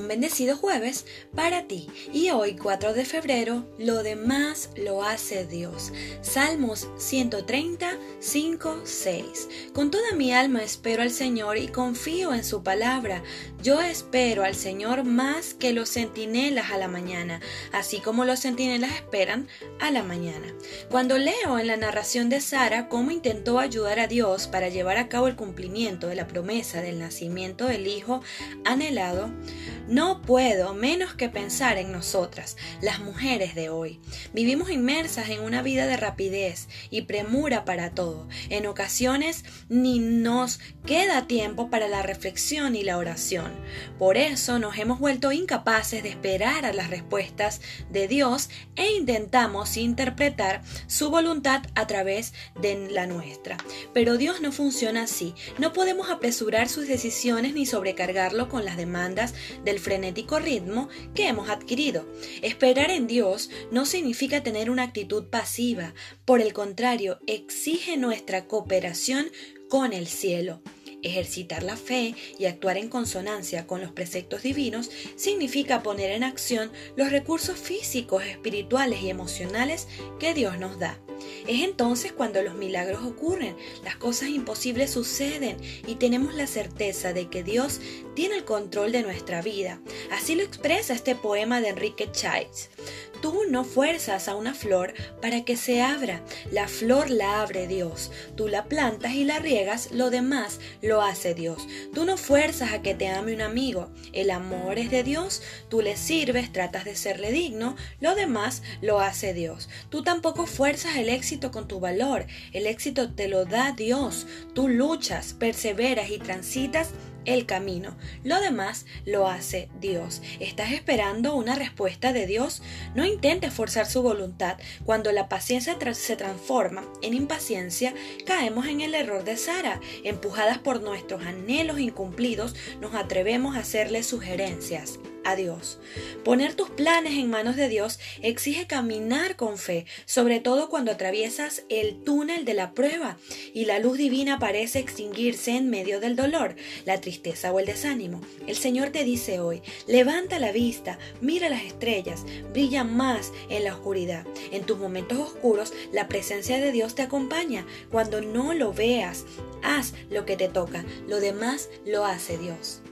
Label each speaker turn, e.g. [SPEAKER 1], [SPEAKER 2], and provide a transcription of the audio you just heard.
[SPEAKER 1] bendecido jueves para ti. Y hoy, 4 de febrero, lo demás lo hace Dios. Salmos 130, 5, 6. Con toda mi alma espero al Señor y confío en su palabra. Yo espero al Señor más que los centinelas a la mañana, así como los centinelas esperan a la mañana. Cuando leo en la narración de Sara cómo intentó ayudar a Dios para llevar a cabo el cumplimiento de la promesa del nacimiento del Hijo anhelado, no puedo menos que pensar en nosotras, las mujeres de hoy. Vivimos inmersas en una vida de rapidez y premura para todo. En ocasiones ni nos queda tiempo para la reflexión y la oración. Por eso nos hemos vuelto incapaces de esperar a las respuestas de Dios e intentamos interpretar su voluntad a través de la nuestra. Pero Dios no funciona así. No podemos apresurar sus decisiones ni sobrecargarlo con las demandas de el frenético ritmo que hemos adquirido. Esperar en Dios no significa tener una actitud pasiva, por el contrario, exige nuestra cooperación con el cielo. Ejercitar la fe y actuar en consonancia con los preceptos divinos significa poner en acción los recursos físicos, espirituales y emocionales que Dios nos da. Es entonces cuando los milagros ocurren, las cosas imposibles suceden y tenemos la certeza de que Dios tiene el control de nuestra vida. Así lo expresa este poema de Enrique Childs. Tú no fuerzas a una flor para que se abra, la flor la abre Dios. Tú la plantas y la riegas, lo demás lo hace Dios. Tú no fuerzas a que te ame un amigo, el amor es de Dios, tú le sirves, tratas de serle digno, lo demás lo hace Dios. Tú tampoco fuerzas el éxito con tu valor, el éxito te lo da Dios. Tú luchas, perseveras y transitas el camino. Lo demás lo hace Dios. ¿Estás esperando una respuesta de Dios? No intentes forzar su voluntad. Cuando la paciencia se transforma en impaciencia, caemos en el error de Sara. Empujadas por nuestros anhelos incumplidos, nos atrevemos a hacerle sugerencias a Dios. Poner tus planes en manos de Dios exige caminar con fe, sobre todo cuando atraviesas el túnel de la prueba y la luz divina parece extinguirse en medio del dolor, la tristeza o el desánimo. El Señor te dice hoy, levanta la vista, mira las estrellas, brilla más en la oscuridad. En tus momentos oscuros, la presencia de Dios te acompaña. Cuando no lo veas, haz lo que te toca, lo demás lo hace Dios.